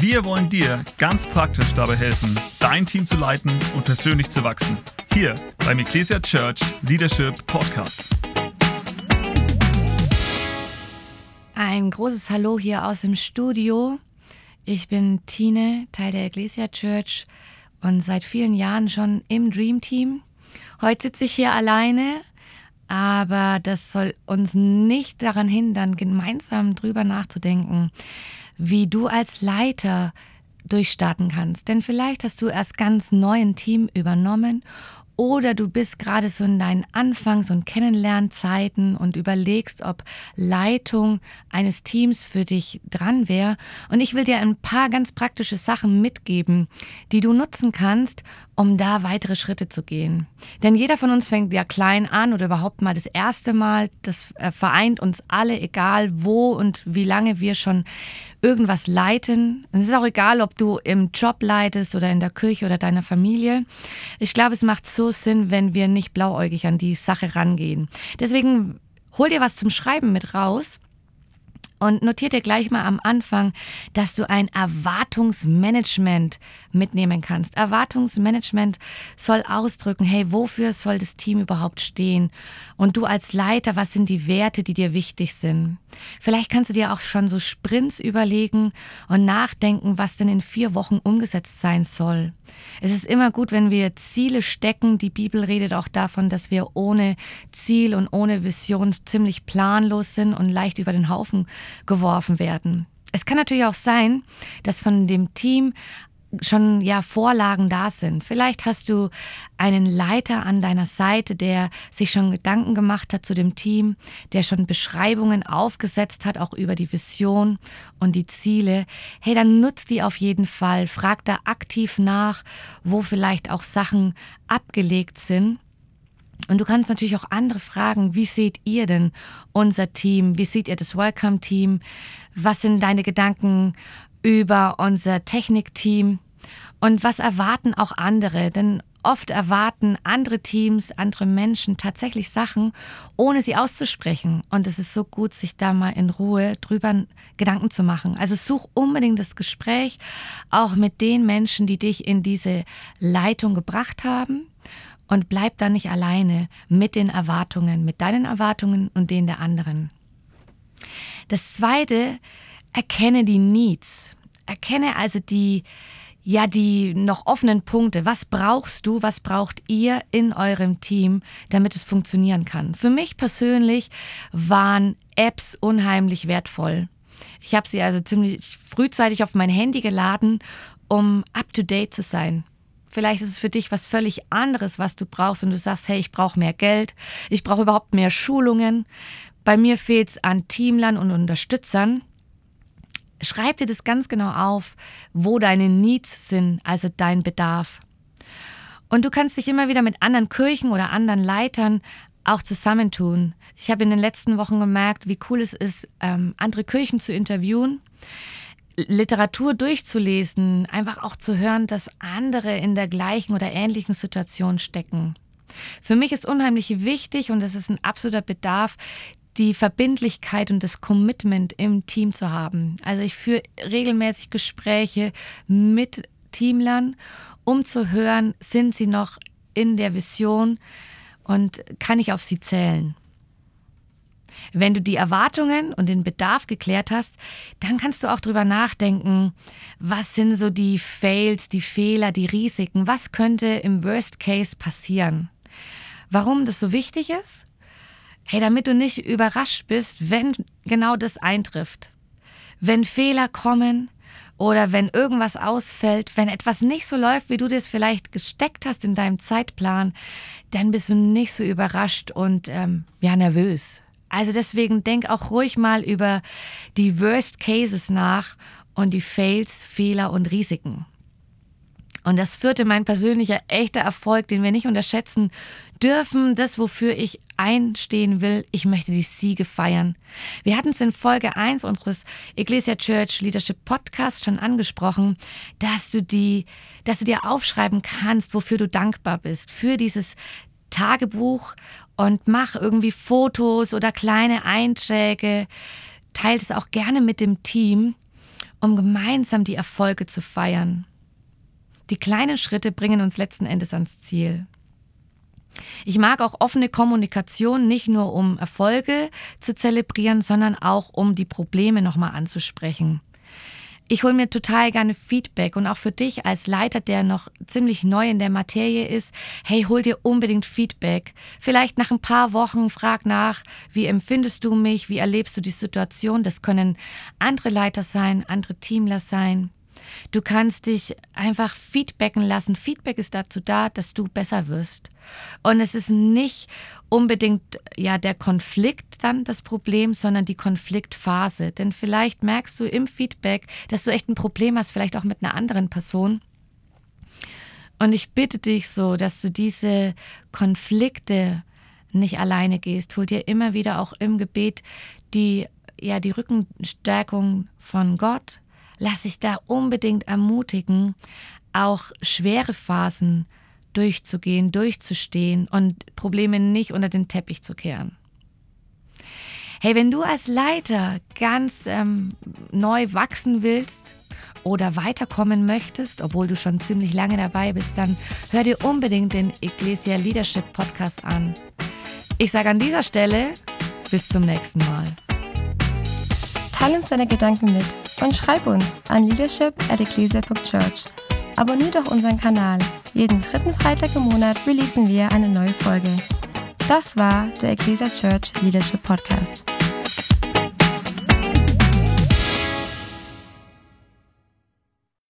Wir wollen dir ganz praktisch dabei helfen, dein Team zu leiten und persönlich zu wachsen. Hier beim Ecclesia Church Leadership Podcast. Ein großes Hallo hier aus dem Studio. Ich bin Tine, Teil der Ecclesia Church und seit vielen Jahren schon im Dream Team. Heute sitze ich hier alleine, aber das soll uns nicht daran hindern, gemeinsam drüber nachzudenken, wie du als Leiter durchstarten kannst. Denn vielleicht hast du erst ganz neu ein Team übernommen oder du bist gerade so in deinen Anfangs- und Kennenlernzeiten und überlegst, ob Leitung eines Teams für dich dran wäre. Und ich will dir ein paar ganz praktische Sachen mitgeben, die du nutzen kannst, um da weitere Schritte zu gehen. Denn jeder von uns fängt ja klein an oder überhaupt mal das erste Mal. Das äh, vereint uns alle, egal wo und wie lange wir schon irgendwas leiten. es ist auch egal, ob du im Job leitest oder in der Kirche oder deiner Familie. Ich glaube, es macht so Sinn, wenn wir nicht blauäugig an die Sache rangehen. Deswegen hol dir was zum Schreiben mit raus und notiert dir gleich mal am Anfang, dass du ein Erwartungsmanagement mitnehmen kannst. Erwartungsmanagement soll ausdrücken, hey, wofür soll das Team überhaupt stehen? Und du als Leiter, was sind die Werte, die dir wichtig sind? Vielleicht kannst du dir auch schon so Sprints überlegen und nachdenken, was denn in vier Wochen umgesetzt sein soll. Es ist immer gut, wenn wir Ziele stecken. Die Bibel redet auch davon, dass wir ohne Ziel und ohne Vision ziemlich planlos sind und leicht über den Haufen geworfen werden. Es kann natürlich auch sein, dass von dem Team schon ja Vorlagen da sind. Vielleicht hast du einen Leiter an deiner Seite, der sich schon Gedanken gemacht hat zu dem Team, der schon Beschreibungen aufgesetzt hat, auch über die Vision und die Ziele. Hey, dann nutzt die auf jeden Fall. Frag da aktiv nach, wo vielleicht auch Sachen abgelegt sind. Und du kannst natürlich auch andere fragen, wie seht ihr denn unser Team? Wie seht ihr das Welcome-Team? Was sind deine Gedanken über unser Technikteam? Und was erwarten auch andere? Denn oft erwarten andere Teams, andere Menschen tatsächlich Sachen, ohne sie auszusprechen. Und es ist so gut, sich da mal in Ruhe drüber Gedanken zu machen. Also such unbedingt das Gespräch, auch mit den Menschen, die dich in diese Leitung gebracht haben und bleib da nicht alleine mit den Erwartungen, mit deinen Erwartungen und denen der anderen. Das zweite, erkenne die Needs. Erkenne also die, ja, die noch offenen Punkte. Was brauchst du, was braucht ihr in eurem Team, damit es funktionieren kann? Für mich persönlich waren Apps unheimlich wertvoll. Ich habe sie also ziemlich frühzeitig auf mein Handy geladen, um up-to-date zu sein. Vielleicht ist es für dich was völlig anderes, was du brauchst und du sagst, hey, ich brauche mehr Geld, ich brauche überhaupt mehr Schulungen. Bei mir fehlt es an Teamlern und Unterstützern. Schreib dir das ganz genau auf, wo deine Needs sind, also dein Bedarf. Und du kannst dich immer wieder mit anderen Kirchen oder anderen Leitern auch zusammentun. Ich habe in den letzten Wochen gemerkt, wie cool es ist, ähm, andere Kirchen zu interviewen Literatur durchzulesen, einfach auch zu hören, dass andere in der gleichen oder ähnlichen Situation stecken. Für mich ist unheimlich wichtig und es ist ein absoluter Bedarf, die Verbindlichkeit und das Commitment im Team zu haben. Also ich führe regelmäßig Gespräche mit Teamlern, um zu hören, sind sie noch in der Vision und kann ich auf sie zählen. Wenn du die Erwartungen und den Bedarf geklärt hast, dann kannst du auch drüber nachdenken, was sind so die Fails, die Fehler, die Risiken, was könnte im Worst Case passieren. Warum das so wichtig ist? Hey, damit du nicht überrascht bist, wenn genau das eintrifft. Wenn Fehler kommen, oder wenn irgendwas ausfällt, wenn etwas nicht so läuft, wie du das vielleicht gesteckt hast in deinem Zeitplan, dann bist du nicht so überrascht und ähm, ja nervös. Also deswegen denk auch ruhig mal über die Worst Cases nach und die Fails, Fehler und Risiken. Und das führte mein persönlicher echter Erfolg, den wir nicht unterschätzen dürfen, das, wofür ich einstehen will. Ich möchte die Siege feiern. Wir hatten es in Folge 1 unseres Ecclesia Church Leadership Podcasts schon angesprochen, dass du die, dass du dir aufschreiben kannst, wofür du dankbar bist. Für dieses Tagebuch und mach irgendwie Fotos oder kleine Einträge. Teilt es auch gerne mit dem Team. um gemeinsam die Erfolge zu feiern. Die kleinen Schritte bringen uns letzten Endes ans Ziel. Ich mag auch offene Kommunikation nicht nur um Erfolge zu zelebrieren, sondern auch um die Probleme nochmal anzusprechen. Ich hole mir total gerne Feedback und auch für dich als Leiter, der noch ziemlich neu in der Materie ist, hey, hol dir unbedingt Feedback. Vielleicht nach ein paar Wochen frag nach, wie empfindest du mich, wie erlebst du die Situation. Das können andere Leiter sein, andere Teamler sein. Du kannst dich einfach feedbacken lassen. Feedback ist dazu da, dass du besser wirst. Und es ist nicht unbedingt ja der Konflikt dann das Problem, sondern die Konfliktphase. Denn vielleicht merkst du im Feedback, dass du echt ein Problem hast, vielleicht auch mit einer anderen Person. Und ich bitte dich so, dass du diese Konflikte nicht alleine gehst. Hol dir immer wieder auch im Gebet die ja die Rückenstärkung von Gott, lass dich da unbedingt ermutigen, auch schwere Phasen durchzugehen, durchzustehen und Probleme nicht unter den Teppich zu kehren. Hey, wenn du als Leiter ganz ähm, neu wachsen willst oder weiterkommen möchtest, obwohl du schon ziemlich lange dabei bist, dann hör dir unbedingt den Ecclesia Leadership Podcast an. Ich sage an dieser Stelle bis zum nächsten Mal. Teil uns deine Gedanken mit und schreib uns an leadership at ecclesia.church. Abonnier doch unseren Kanal. Jeden dritten Freitag im Monat releasen wir eine neue Folge. Das war der Ecclesia Church Leadership Podcast.